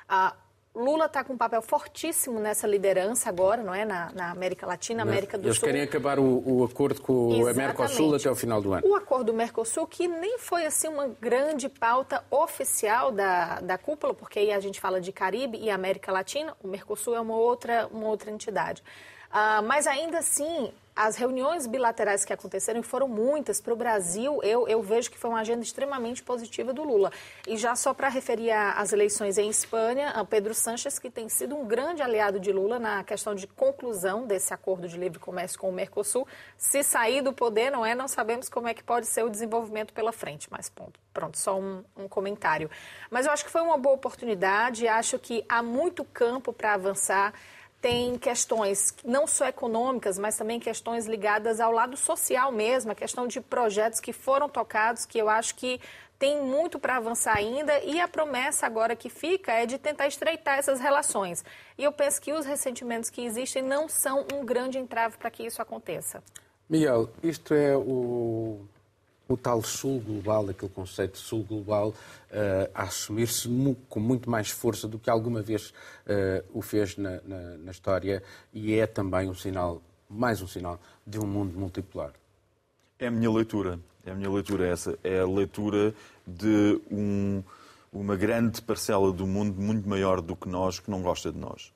Speaker 3: Uh, Lula está com um papel fortíssimo nessa liderança agora, não é? Na, na América Latina, América do
Speaker 1: Eles
Speaker 3: Sul.
Speaker 1: Eles querem acabar o, o acordo com o Mercosul até o final do ano.
Speaker 3: O acordo do Mercosul, que nem foi assim uma grande pauta oficial da, da cúpula, porque aí a gente fala de Caribe e América Latina, o Mercosul é uma outra, uma outra entidade. Uh, mas ainda assim, as reuniões bilaterais que aconteceram, e foram muitas, para o Brasil, eu, eu vejo que foi uma agenda extremamente positiva do Lula. E já só para referir às eleições em Espanha, Pedro Sanches, que tem sido um grande aliado de Lula na questão de conclusão desse acordo de livre comércio com o Mercosul. Se sair do poder, não é? Não sabemos como é que pode ser o desenvolvimento pela frente, mas ponto. Pronto, só um, um comentário. Mas eu acho que foi uma boa oportunidade, acho que há muito campo para avançar tem questões não só econômicas, mas também questões ligadas ao lado social mesmo, a questão de projetos que foram tocados, que eu acho que tem muito para avançar ainda e a promessa agora que fica é de tentar estreitar essas relações. E eu penso que os ressentimentos que existem não são um grande entrave para que isso aconteça.
Speaker 1: Miguel, isto é o o tal sul global, aquele conceito de sul global, uh, a assumir-se mu com muito mais força do que alguma vez uh, o fez na, na, na, história e é também um sinal, mais um sinal, de um mundo multipolar.
Speaker 4: É a minha leitura, é a minha leitura essa, é a leitura de um, uma grande parcela do mundo muito maior do que nós, que não gosta de nós.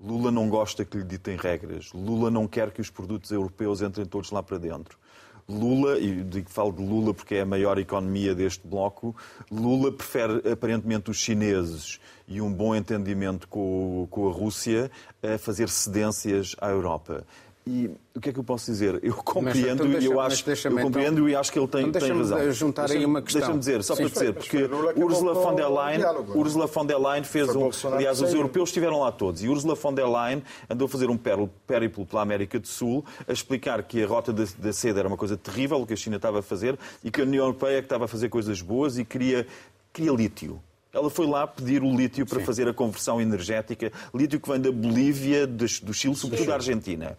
Speaker 4: Lula não gosta que lhe ditem regras. Lula não quer que os produtos europeus entrem todos lá para dentro. Lula, e digo falo de Lula porque é a maior economia deste bloco, Lula prefere aparentemente os chineses e um bom entendimento com, com a Rússia a fazer cedências à Europa. E o que é que eu posso dizer? Eu compreendo então deixa, eu acho, eu compreendo então, e acho que ele tem, então
Speaker 1: tem
Speaker 4: razão.
Speaker 1: juntar deixa, aí uma questão.
Speaker 4: Deixa-me dizer, só Sim, para dizer, porque Ursula von der Leyen, Ursula von der Leyen fez um, aliás, os europeus estiveram lá todos, e Ursula von der Leyen andou a fazer um périplo pela América do Sul, a explicar que a rota da, da seda era uma coisa terrível, o que a China estava a fazer, e que a União Europeia é que estava a fazer coisas boas e queria, queria lítio. Ela foi lá pedir o lítio para Sim. fazer a conversão energética, lítio que vem da Bolívia, do Chile, sobretudo da Argentina.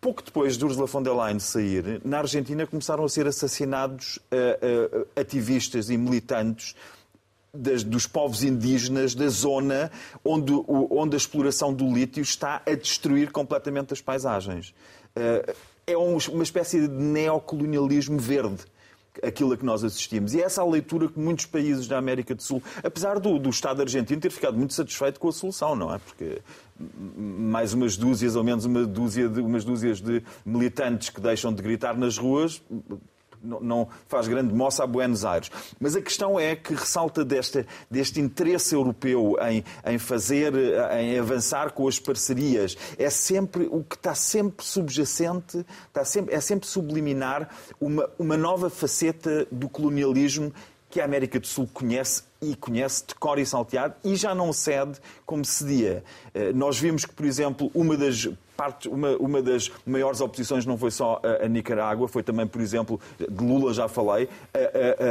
Speaker 4: Pouco depois de Ursula von der Leyen sair, na Argentina começaram a ser assassinados uh, uh, ativistas e militantes das, dos povos indígenas da zona onde, onde a exploração do lítio está a destruir completamente as paisagens. Uh, é um, uma espécie de neocolonialismo verde aquilo a que nós assistimos. E é essa a leitura que muitos países da América do Sul, apesar do, do Estado argentino ter ficado muito satisfeito com a solução, não é? Porque mais umas dúzias, ou menos uma dúzia de, umas dúzias de militantes que deixam de gritar nas ruas, não, faz grande moça a Buenos Aires. Mas a questão é que ressalta deste, deste interesse europeu em, em fazer, em avançar com as parcerias. É sempre o que está sempre subjacente, está sempre, é sempre subliminar uma, uma nova faceta do colonialismo que a América do Sul conhece e conhece de cor e salteado e já não cede como cedia. Eh, nós vimos que, por exemplo, uma das parte, uma, uma das maiores oposições não foi só a, a, Nicarágua, foi também, por exemplo, de Lula já falei, a,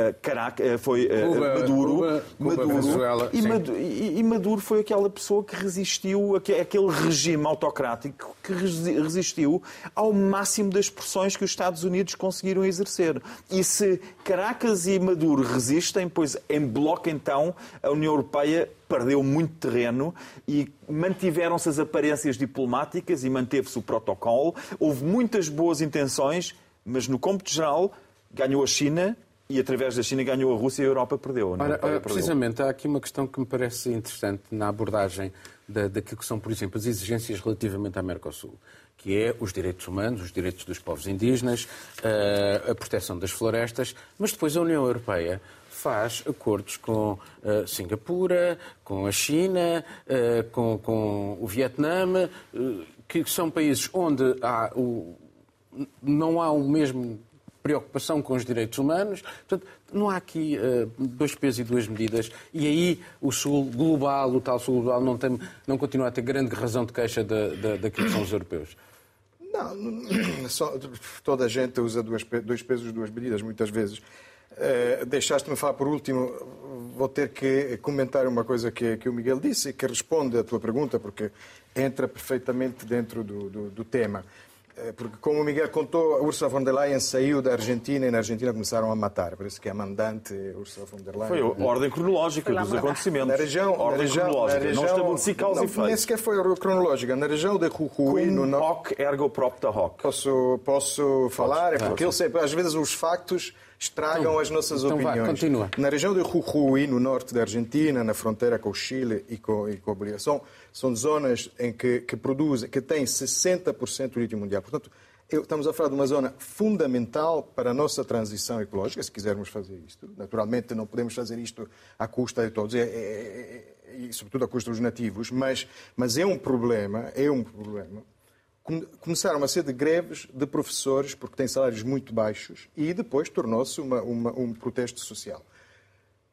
Speaker 4: a, Caraca, foi Cuba, Maduro, Cuba, Maduro, e, Maduro e, Maduro foi aquela pessoa que resistiu, aquele regime autocrático que resistiu ao máximo das pressões que os Estados Unidos conseguiram exercer. E se Caracas e Maduro resistem, pois em bloco então a União Europeia perdeu muito terreno e mantiveram-se as aparências diplomáticas e manteve-se o protocolo. Houve muitas boas intenções, mas no cômputo geral ganhou a China, e através da China ganhou a Rússia e a Europa perdeu.
Speaker 1: Ora, ora, precisamente, há aqui uma questão que me parece interessante na abordagem da, daquilo que são, por exemplo, as exigências relativamente à Mercosul, que é os direitos humanos, os direitos dos povos indígenas, eh, a proteção das florestas, mas depois a União Europeia faz acordos com uh, Singapura, com a China, uh, com, com, o Vietnã, uh, que são países onde há o, não há o mesmo preocupação com os direitos humanos. Portanto, não há aqui uh, dois pesos e duas medidas. E aí o Sul global, o tal Sul global, não, tem, não continua a ter grande razão de queixa da, da, daquilo que são os europeus.
Speaker 2: Não, só, toda a gente usa duas, dois pesos e duas medidas, muitas vezes. Uh, Deixaste-me falar por último, vou ter que comentar uma coisa que, que o Miguel disse e que responde à tua pergunta, porque entra perfeitamente dentro do, do, do tema. Eh, porque, como o Miguel contou, a Ursula von der Leyen saiu da Argentina e na Argentina começaram a matar. Parece que a mandante Ursula von der Leyen.
Speaker 4: Foi a ordem cronológica dos acontecimentos.
Speaker 2: Na região.
Speaker 4: Ordem
Speaker 2: na região,
Speaker 4: cronológica.
Speaker 2: Na região,
Speaker 4: não estabeleci causa
Speaker 2: não,
Speaker 4: e efeito.
Speaker 2: Nem sequer foi a cronológica. Na região de Jujuy.
Speaker 4: Cum
Speaker 2: no...
Speaker 4: hoc ergo propta hoc.
Speaker 2: Posso, posso falar? É porque eu sei, às vezes os factos estragam
Speaker 1: então,
Speaker 2: as nossas
Speaker 1: então
Speaker 2: opiniões.
Speaker 1: Vai, continua.
Speaker 2: Na região de Jujuy, no norte da Argentina, na fronteira com o Chile e com, e com a Bolívia, são, são zonas em que, que produzem, que têm 60% do lítio mundial. Portanto, estamos a falar de uma zona fundamental para a nossa transição ecológica, se quisermos fazer isto. Naturalmente, não podemos fazer isto à custa de todos, é, é, é, e sobretudo à custa dos nativos, mas, mas é um problema, é um problema. Começaram a ser de greves de professores, porque têm salários muito baixos, e depois tornou-se um protesto social.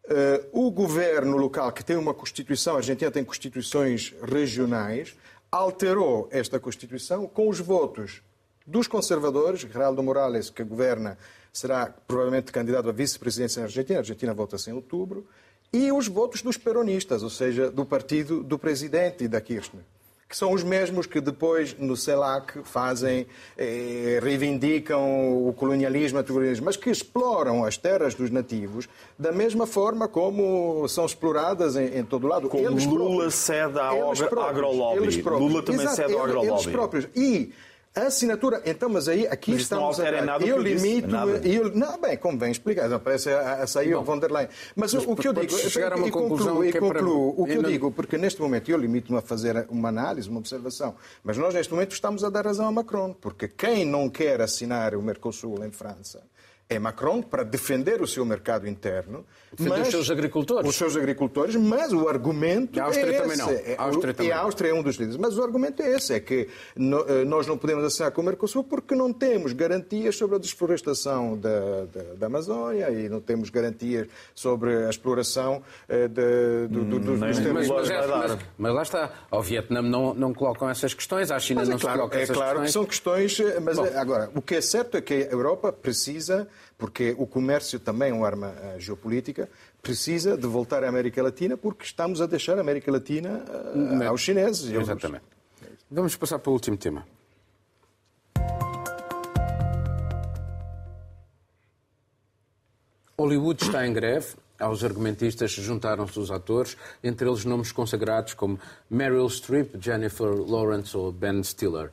Speaker 2: Uh, o governo local, que tem uma Constituição, a Argentina tem constituições regionais, alterou esta Constituição com os votos dos conservadores, Geraldo Morales, que governa, será provavelmente candidato à vice-presidência na Argentina, a Argentina vota-se em outubro, e os votos dos peronistas, ou seja, do partido do presidente da Kirchner que são os mesmos que depois no CELAC fazem, eh, reivindicam o colonialismo, mas que exploram as terras dos nativos da mesma forma como são exploradas em, em todo lado.
Speaker 4: Como
Speaker 2: eles
Speaker 4: Lula
Speaker 2: próprios,
Speaker 4: cede ao agrolobby. Lula também
Speaker 2: Exato,
Speaker 4: cede ao agrolobby.
Speaker 2: Eles próprios. E a assinatura, então, mas aí aqui
Speaker 4: mas
Speaker 2: estamos
Speaker 4: não
Speaker 2: a...
Speaker 4: nada
Speaker 2: eu limito,
Speaker 4: disse,
Speaker 2: eu, não, bem, como bem explicar, não parece a, a sair o von der Leyen. Mas,
Speaker 1: mas
Speaker 2: o que eu digo,
Speaker 1: chegar a uma
Speaker 2: e
Speaker 1: conclusão
Speaker 2: concluo,
Speaker 1: que é para-
Speaker 2: concluo o que eu
Speaker 1: não-
Speaker 2: digo, porque neste momento eu limito-me a fazer uma análise, uma observação, mas nós neste momento estamos a dar razão a Macron, porque quem não quer assinar o Mercosul em França é Macron para defender o seu mercado interno,
Speaker 1: Defender
Speaker 2: mas
Speaker 1: os seus agricultores.
Speaker 2: os seus agricultores, mas o argumento
Speaker 1: E a Áustria
Speaker 2: é
Speaker 1: também
Speaker 2: esse.
Speaker 1: não.
Speaker 2: É,
Speaker 1: A Áustria
Speaker 2: e
Speaker 1: também
Speaker 2: a
Speaker 1: não.
Speaker 2: Áustria é um dos líderes. Mas o argumento é esse, é que no- eh, nós não podemos assinar com o Mercosul porque não temos garantias sobre a desflorestação da, da, da Amazónia e não temos garantias sobre a exploração eh, de, do, do, dos,
Speaker 1: Mas, mas, é- mas- mas lá está. Ao Vietnã não, não colocam essas questões, à China
Speaker 2: Mas
Speaker 1: não
Speaker 2: é
Speaker 1: se
Speaker 2: claro,
Speaker 1: colocam
Speaker 2: é
Speaker 1: essas
Speaker 2: claro que
Speaker 1: questões.
Speaker 2: são questões, eh, mas eh, agora, o que é certo é que a Europa precisa, porque o comércio também é uma arma eh, geopolítica, precisa de voltar à América Latina porque estamos a deixar a América Latina eh, aos chineses.
Speaker 1: Exatamente. Vamos passar para o último tema. Hollywood está em greve. Aos argumentistas juntaram-se os atores, entre eles nomes consagrados como Meryl Streep, Jennifer Lawrence ou Ben Stiller.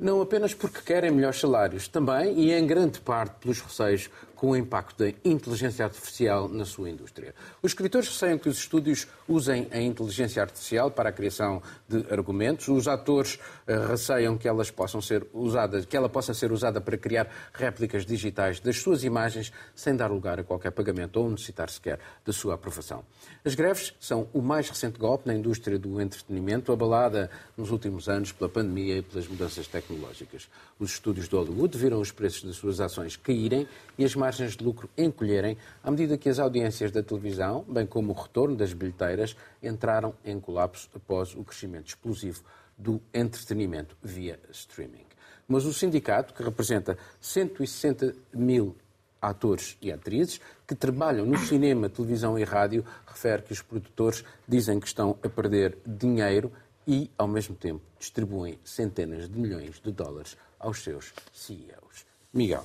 Speaker 1: Não apenas porque querem melhores salários, também e em grande parte pelos receios com o impacto da inteligência artificial na sua indústria. Os escritores receiam que os estúdios usem a inteligência artificial para a criação de argumentos, os atores eh, receiam que elas possam ser usadas, que ela possa ser usada para criar réplicas digitais das suas imagens sem dar lugar a qualquer pagamento ou necessitar sequer da sua aprovação. As greves são o mais recente golpe na indústria do entretenimento, abalada nos últimos anos pela pandemia e pelas mudanças tecnológicas. Os estúdios de Hollywood viram os preços das suas ações caírem e as margens de lucro encolherem à medida que as audiências da televisão, bem como o retorno das bilheteiras, entraram em colapso após o crescimento explosivo do entretenimento via streaming. Mas o sindicato, que representa 160 mil atores e atrizes que trabalham no cinema, televisão e rádio, refere que os produtores dizem que estão a perder dinheiro e, ao mesmo tempo, distribuem centenas de milhões de dólares aos seus CEOs. Miguel.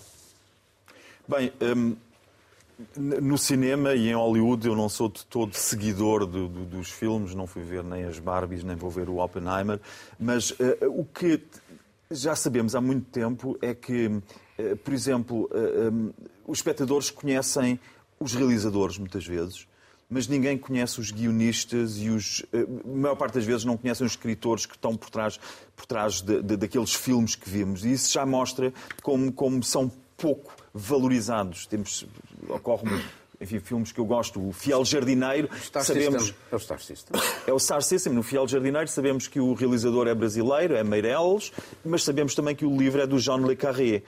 Speaker 4: Bem, hum, no cinema e em Hollywood eu não sou de todo seguidor do- do- dos filmes, não fui ver nem as Barbies, nem vou ver o Oppenheimer, mas eh, o que já sabemos há muito tempo é que eh, por exemplo, eh, um, os espectadores conhecem os realizadores muitas vezes, mas ninguém conhece os guionistas e os. A maior parte das vezes não conhecem os escritores que estão por trás, por trás de, de, daqueles filmes que vimos. E isso já mostra como, como são pouco valorizados. Temos, ocorre-me enfim, filmes que eu gosto, o Fiel Jardineiro,
Speaker 1: Star
Speaker 4: sabemos
Speaker 1: System. É o Star System.
Speaker 4: é o Star System, no Fiel Jardineiro sabemos que o realizador é brasileiro, é Meirelles, mas sabemos também que o livro é do Jean Le Carré.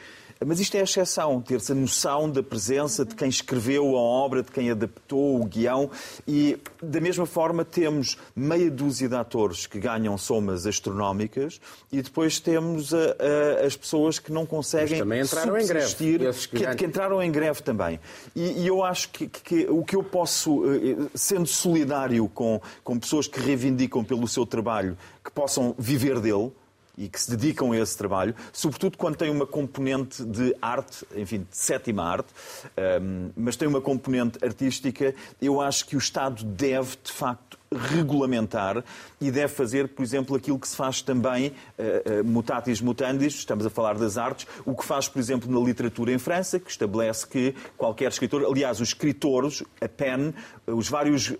Speaker 4: Mas isto é a exceção, ter-se a noção da presença de quem escreveu a obra, de quem adaptou o guião. E, da mesma forma, temos meia dúzia de atores que ganham somas astronómicas e depois temos a, a, as pessoas que não conseguem
Speaker 1: Mas também entraram em greve,
Speaker 4: subsistir,
Speaker 1: que
Speaker 4: que entraram em greve também. E, e eu acho que, que- que o que eu posso, eh, sendo solidário com, com pessoas que reivindicam pelo seu trabalho, que possam viver dele e que se dedicam a esse trabalho, sobretudo quando tem uma componente de arte, enfim, de sétima arte, ehm, mas tem uma componente artística, eu acho que o Estado deve, de facto, regulamentar e deve fazer, por exemplo, aquilo que se faz também, eh, eh, mutatis mutandis, estamos a falar das artes, o que faz, por exemplo, na literatura em França, que estabelece que qualquer escritor, aliás, os escritores, a PEN, os vários eh,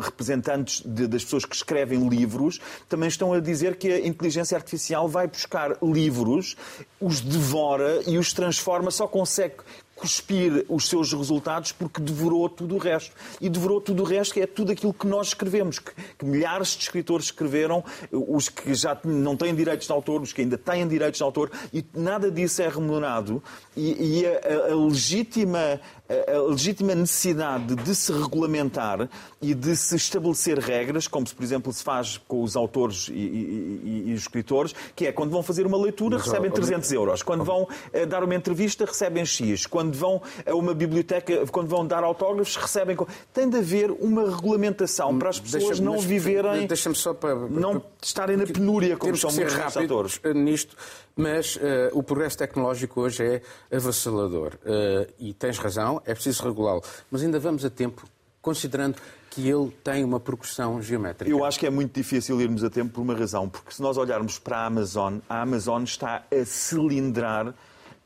Speaker 4: representantes de- das pessoas que escrevem livros, também estão a dizer que a inteligência artificial vai buscar livros, os devora e os transforma, só consegue cuspir os seus resultados porque devorou tudo o resto. E devorou tudo o resto, que é tudo aquilo que nós escrevemos, que, que milhares de escritores escreveram, os que já não têm direitos de autor, os que ainda têm direitos de autor, e nada disso é remunerado. E, e a, a- legítima, a, legítima necessidade de se regulamentar e de se estabelecer regras, como se, por exemplo, se faz com os autores e, e- e- os escritores, que é quando vão fazer uma leitura,
Speaker 1: Mas,
Speaker 4: recebem
Speaker 1: ó, ó,
Speaker 4: 300 euros. Quando vão eh, dar uma entrevista, recebem X. Quando vão a uma biblioteca, quando vão dar autógrafos, recebem. Tem de haver uma regulamentação para as pessoas
Speaker 1: Deixa-me-
Speaker 4: não viverem.
Speaker 1: Deixa-me só para.
Speaker 4: Não estarem na penúria, como são muitos desses
Speaker 1: rápidos
Speaker 4: atores.
Speaker 1: eh, nisto, mas eh, o progresso tecnológico hoje é avassalador. Eh, e tens razão, é preciso regulá-lo. Mas ainda vamos a tempo, considerando que ele tem uma progressão geométrica.
Speaker 4: Eu acho que é muito difícil irmos a tempo por uma razão, porque se nós olharmos para a Amazon, a Amazon está a cilindrar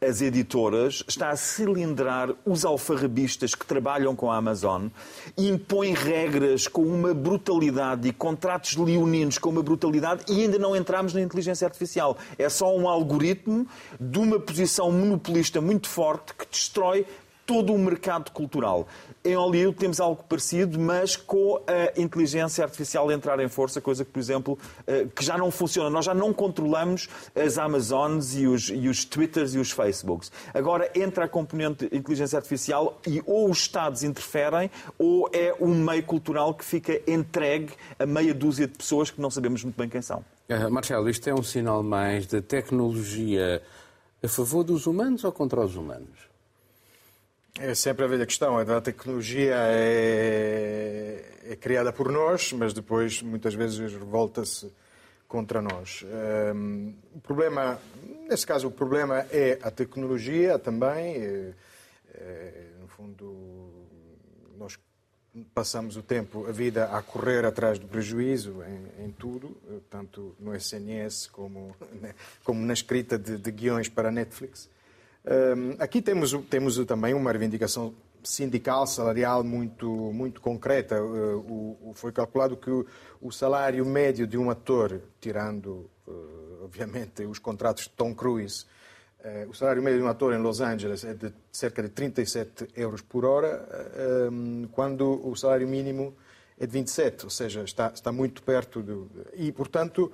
Speaker 4: as editoras, está a cilindrar os alfarrabistas que trabalham com a Amazon, impõe regras com uma brutalidade e contratos leoninos com uma brutalidade e ainda não entramos na inteligência artificial. É só um algoritmo de uma posição monopolista muito forte que destrói todo o mercado cultural. Em Hollywood temos algo parecido, mas com a inteligência artificial entrar em força, coisa que, por exemplo, eh, que já não funciona. Nós já não controlamos as Amazons e os, e os Twitters e os Facebooks. Agora entra a componente de inteligência artificial e ou os Estados interferem ou é um meio cultural que fica entregue a meia dúzia de pessoas que não sabemos muito bem quem são.
Speaker 1: Ah, Marcelo, isto é um sinal mais de tecnologia a favor dos humanos ou contra os humanos?
Speaker 2: É sempre a velha questão. A tecnologia é, é criada por nós, mas depois muitas vezes revolta-se contra nós. Hum, o problema, nesse caso, o problema é a tecnologia também. É, é, no fundo, nós passamos o tempo, a vida, a correr atrás do prejuízo em, em tudo, tanto no SNS como, né, como na escrita de, de guiões para Netflix. Aqui temos, temos também uma reivindicação sindical, salarial muito, muito concreta. O- foi calculado que o, salário médio de um ator, tirando, uh, obviamente, os contratos de Tom Cruise, uh, o salário médio de um ator em Los Angeles é de cerca de 37 euros por hora, quando o salário mínimo é de 27, ou seja, está, está muito perto do. E, portanto,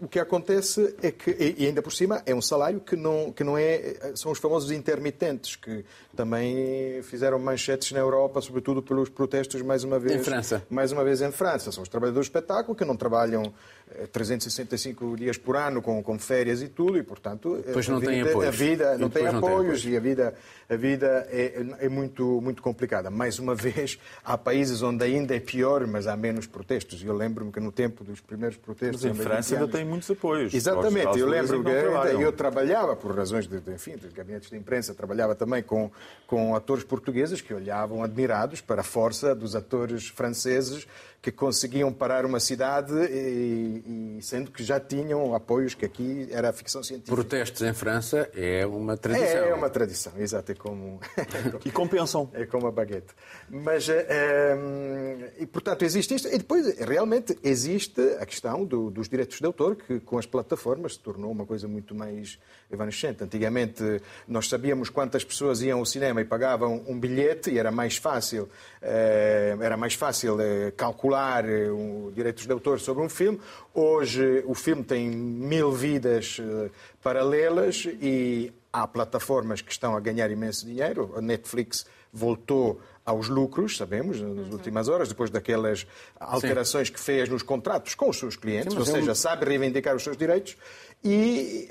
Speaker 2: o que acontece é que, e ainda por cima, é um salário que não, que não é. São os famosos intermitentes, que também fizeram manchetes na Europa, sobretudo pelos protestos, mais uma vez.
Speaker 1: Em França.
Speaker 2: Mais uma vez em França. São os trabalhadores de espetáculo que não trabalham eh, 365 dias por ano, com, com férias e tudo, e, portanto.
Speaker 1: Pois
Speaker 2: a
Speaker 1: não têm
Speaker 2: vida-
Speaker 1: apoios.
Speaker 2: A vida não tem
Speaker 1: depois não
Speaker 2: apoios
Speaker 1: apoios.
Speaker 2: e a vida, a vida é, é muito, muito complicada. Mais uma vez, há países onde ainda é pior, mas há menos protestos. Eu lembro-me que no tempo dos primeiros protestos
Speaker 4: Mas em França ainda tem muitos apoios.
Speaker 2: Exatamente, eu lembro que eu trabalhava, por razões de, de, enfim, de gabinetes de imprensa, trabalhava também com, com atores portugueses que olhavam admirados para a força dos atores franceses que conseguiam parar uma cidade e, e, sendo que já tinham apoios que aqui era a ficção científica.
Speaker 1: Protestos em França é uma tradição.
Speaker 2: É, é uma tradição, exato. É como...
Speaker 4: e compensam.
Speaker 2: É como a baguete. Mas, é, e portanto, existe isto. E depois, realmente, existe a questão do, dos direitos de autor, que com as plataformas se tornou uma coisa muito mais evanescente. Antigamente, nós sabíamos quantas pessoas iam ao cinema e pagavam um bilhete e era mais fácil, é, era mais fácil calcular eh, direitos de autor sobre um filme. Hoje o filme tem mil vidas paralelas e há plataformas que estão a ganhar imenso dinheiro. A Netflix voltou aos lucros, sabemos, nas últimas horas, depois daquelas alterações Sim. que fez nos contratos com os seus clientes, Sim, ou seja, sabe reivindicar os seus direitos. E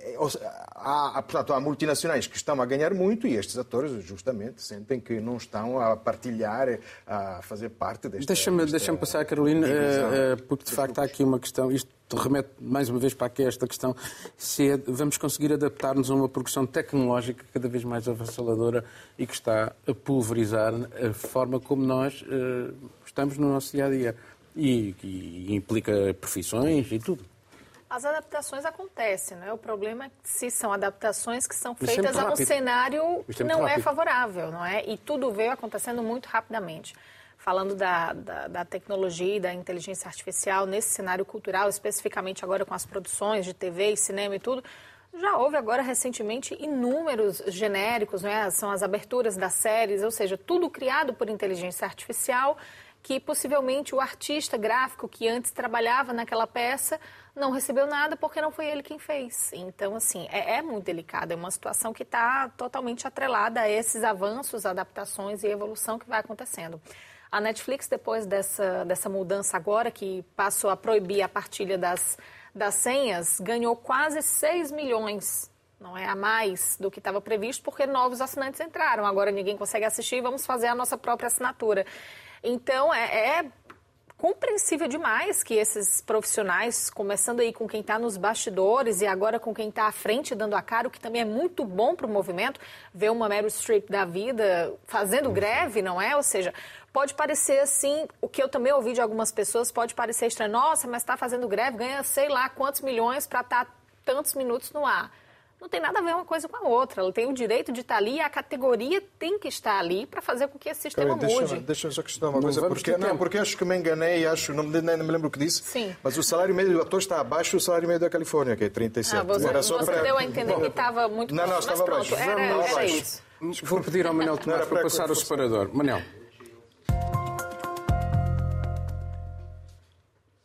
Speaker 2: há, portanto, há multinacionais que estão a ganhar muito e estes atores, justamente, sentem que não estão a partilhar, a fazer parte desta.
Speaker 1: Deixa-me deixa passar, Carolina, eh, eh, porque de facto há aqui uma questão. Isto remete mais uma vez para aqui esta questão: se é, vamos conseguir adaptar-nos a uma progressão tecnológica cada vez mais avassaladora e que está a pulverizar a forma como nós uh, estamos no nosso dia a dia. E, e implica profissões e tudo.
Speaker 3: As adaptações acontecem, né? O problema é se são adaptações que são feitas a um cenário que não é rápido. é favorável, não é? E tudo veio acontecendo muito rapidamente. Falando da, da, da, tecnologia e da inteligência artificial nesse cenário cultural, especificamente agora com as produções de TV e cinema e tudo, já houve agora recentemente inúmeros genéricos, é? são as aberturas das séries, ou seja, tudo criado por inteligência artificial que possivelmente o artista gráfico que antes trabalhava naquela peça não recebeu nada porque não foi ele quem fez. Então, assim, é, é muito delicado, é uma situação que está totalmente atrelada a esses avanços, adaptações e evolução que vai acontecendo. A Netflix, depois dessa, dessa mudança agora, que passou a proibir a partilha das, das senhas, ganhou quase 6 milhões não é a mais do que estava previsto, porque novos assinantes entraram. Agora ninguém consegue assistir, vamos fazer a nossa própria assinatura. Então, é, é compreensível demais que esses profissionais, começando aí com quem está nos bastidores e agora com quem está à frente dando a cara, o que também é muito bom para o movimento, ver uma Meryl Streep da vida fazendo greve, não é? Ou seja, pode parecer assim, o que eu também ouvi de algumas pessoas, pode parecer estranho, nossa, mas está fazendo greve, ganha sei lá quantos milhões para estar tá tantos minutos no ar não tem nada a ver uma coisa com a outra. Ela tem o direito de estar ali e a categoria tem que estar ali para fazer com que esse sistema
Speaker 2: deixa,
Speaker 3: mude.
Speaker 2: Deixa eu só questionar uma coisa, porque, não, porque acho que me enganei, acho, não, não me lembro o que disse, Sim. mas o salário médio do ator está abaixo do salário médio da Califórnia, que é 37. Ah,
Speaker 3: você, era só você para... deu a entender Bom, que estava muito
Speaker 2: Não, não, estava
Speaker 3: pronto,
Speaker 2: baixo.
Speaker 3: Era, era isso.
Speaker 1: Vou pedir ao Manel Tomás para passar o separador. Manel.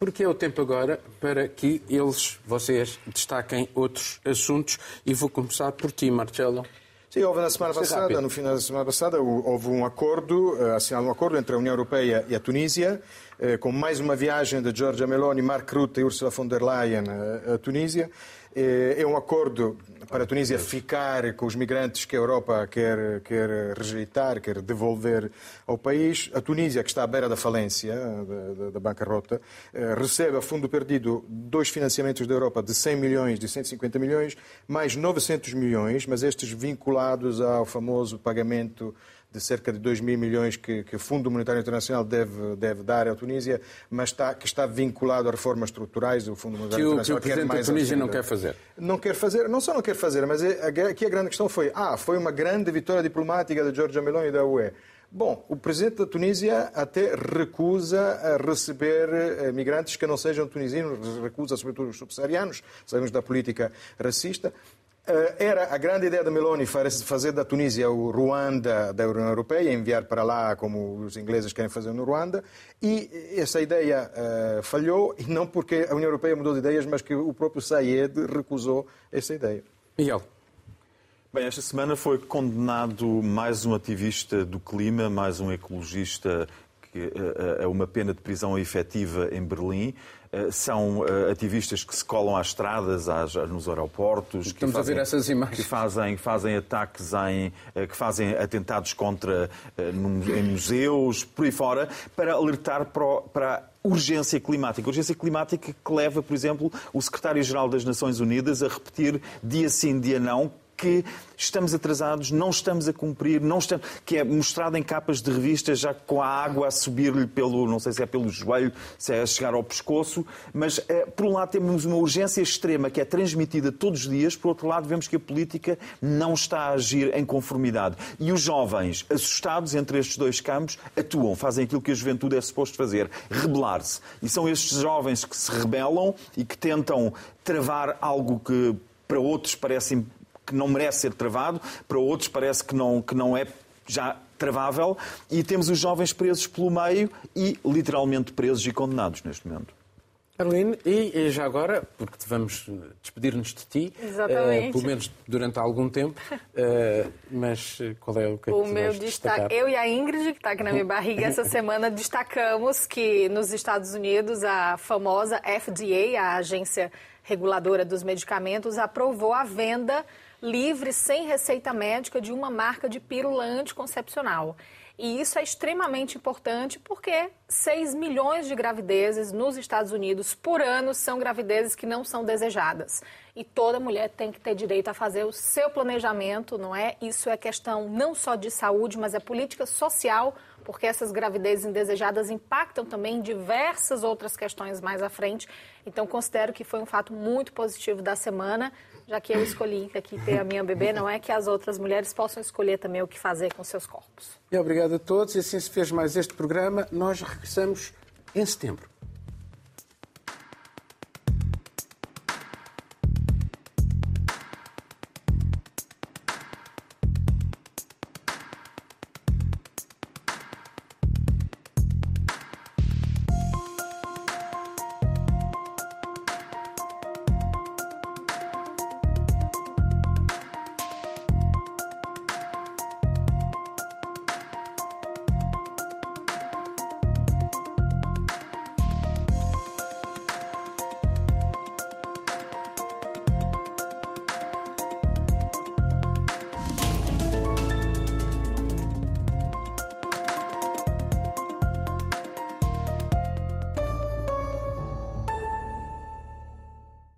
Speaker 1: Porque é o tempo agora para que eles, vocês, destaquem outros assuntos e vou começar por ti, Marcelo.
Speaker 2: Sim, houve na semana passada, rápido. no final da semana passada, houve um acordo, eh, assinado um acordo entre a União Europeia e a Tunísia, eh, com mais uma viagem de Giorgia Meloni, Mark Rutte e Ursula von der Leyen à Tunísia. Eh, é um acordo para a Tunísia ficar com os migrantes que a Europa quer, quer rejeitar, quer devolver ao país. A Tunísia, que está à beira da falência, da, da, da bancarrota, eh, recebe a fundo perdido dois financiamentos da Europa de 100 milhões, de 150 milhões, mais 900 milhões, mas estes vinculados ao famoso pagamento de cerca de 2 mil milhões que, que o Fundo Monetário Internacional deve, deve dar à Tunísia, mas está, que está vinculado a reformas estruturais do Fundo Monetário
Speaker 1: que
Speaker 2: Internacional.
Speaker 1: Que o Presidente da Tunísia não quer fazer.
Speaker 2: Não quer fazer, não só não quer fazer, mas é, aqui a grande questão foi, ah, foi uma grande vitória diplomática de Giorgia Meloni e da UE. Bom, o presidente da Tunísia até recusa a receber eh, migrantes que não sejam tunisinos, recusa sobretudo os subsaarianos, sabemos da política racista. Eh, era a grande ideia de Meloni fazer da Tunísia o Ruanda da União Europeia, enviar para lá como os ingleses querem fazer no Ruanda, e essa ideia uh, falhou, e não porque a União Europeia mudou de ideias, mas que o próprio Sayed recusou essa ideia.
Speaker 1: Miguel.
Speaker 4: Bem, esta semana foi condenado mais um ativista do clima, mais um ecologista que é uma pena de prisão efetiva em Berlim. São ativistas que se colam às estradas, às, nos aeroportos,
Speaker 1: Estamos
Speaker 4: que fazem,
Speaker 1: a ver essas imagens.
Speaker 4: que fazem, fazem ataques em, que fazem atentados contra em museus, por aí fora, para alertar para, para urgência climática. Urgência climática que leva, por exemplo, o secretário-geral das Nações Unidas a repetir dia sim, dia não, que estamos atrasados, não estamos a cumprir, não estamos, que é mostrado em capas de revistas já com a água a subir-lhe pelo, não sei se é pelo joelho, se é a chegar ao pescoço, mas é, por um lado temos uma urgência extrema que é transmitida todos os dias, por outro lado vemos que a política não está a agir em conformidade. E os jovens, assustados entre estes dois campos, atuam, fazem aquilo que a juventude é suposto fazer, rebelar-se. E são estes jovens que se rebelam e que tentam travar algo que para outros parece que não merece ser travado, para outros parece que não, que não é já travável, e temos os jovens presos pelo meio e literalmente presos e condenados neste momento.
Speaker 1: Caroline, e já agora, porque vamos despedir-nos de ti, uh, pelo menos durante algum tempo, uh, mas qual é o que é
Speaker 3: O
Speaker 1: que
Speaker 3: meu destaque, eu e a Ingrid, que está aqui na minha barriga essa semana, destacamos que nos Estados Unidos a famosa FDA, a agência reguladora dos medicamentos, aprovou a venda livre, sem receita médica, de uma marca de pílula anticoncepcional. E isso é extremamente importante porque 6 milhões de gravidezes nos Estados Unidos por ano são gravidezes que não são desejadas. E toda mulher tem que ter direito a fazer o seu planejamento, não é? Isso é questão não só de saúde, mas é política social, porque essas gravidezes indesejadas impactam também diversas outras questões mais à frente. Então, considero que foi um fato muito positivo da semana já que eu escolhi aqui ter a minha bebê, não é que as outras mulheres possam escolher também o que fazer com seus corpos.
Speaker 1: E obrigado a todos. E assim se fez mais este programa. Nós regressamos em setembro.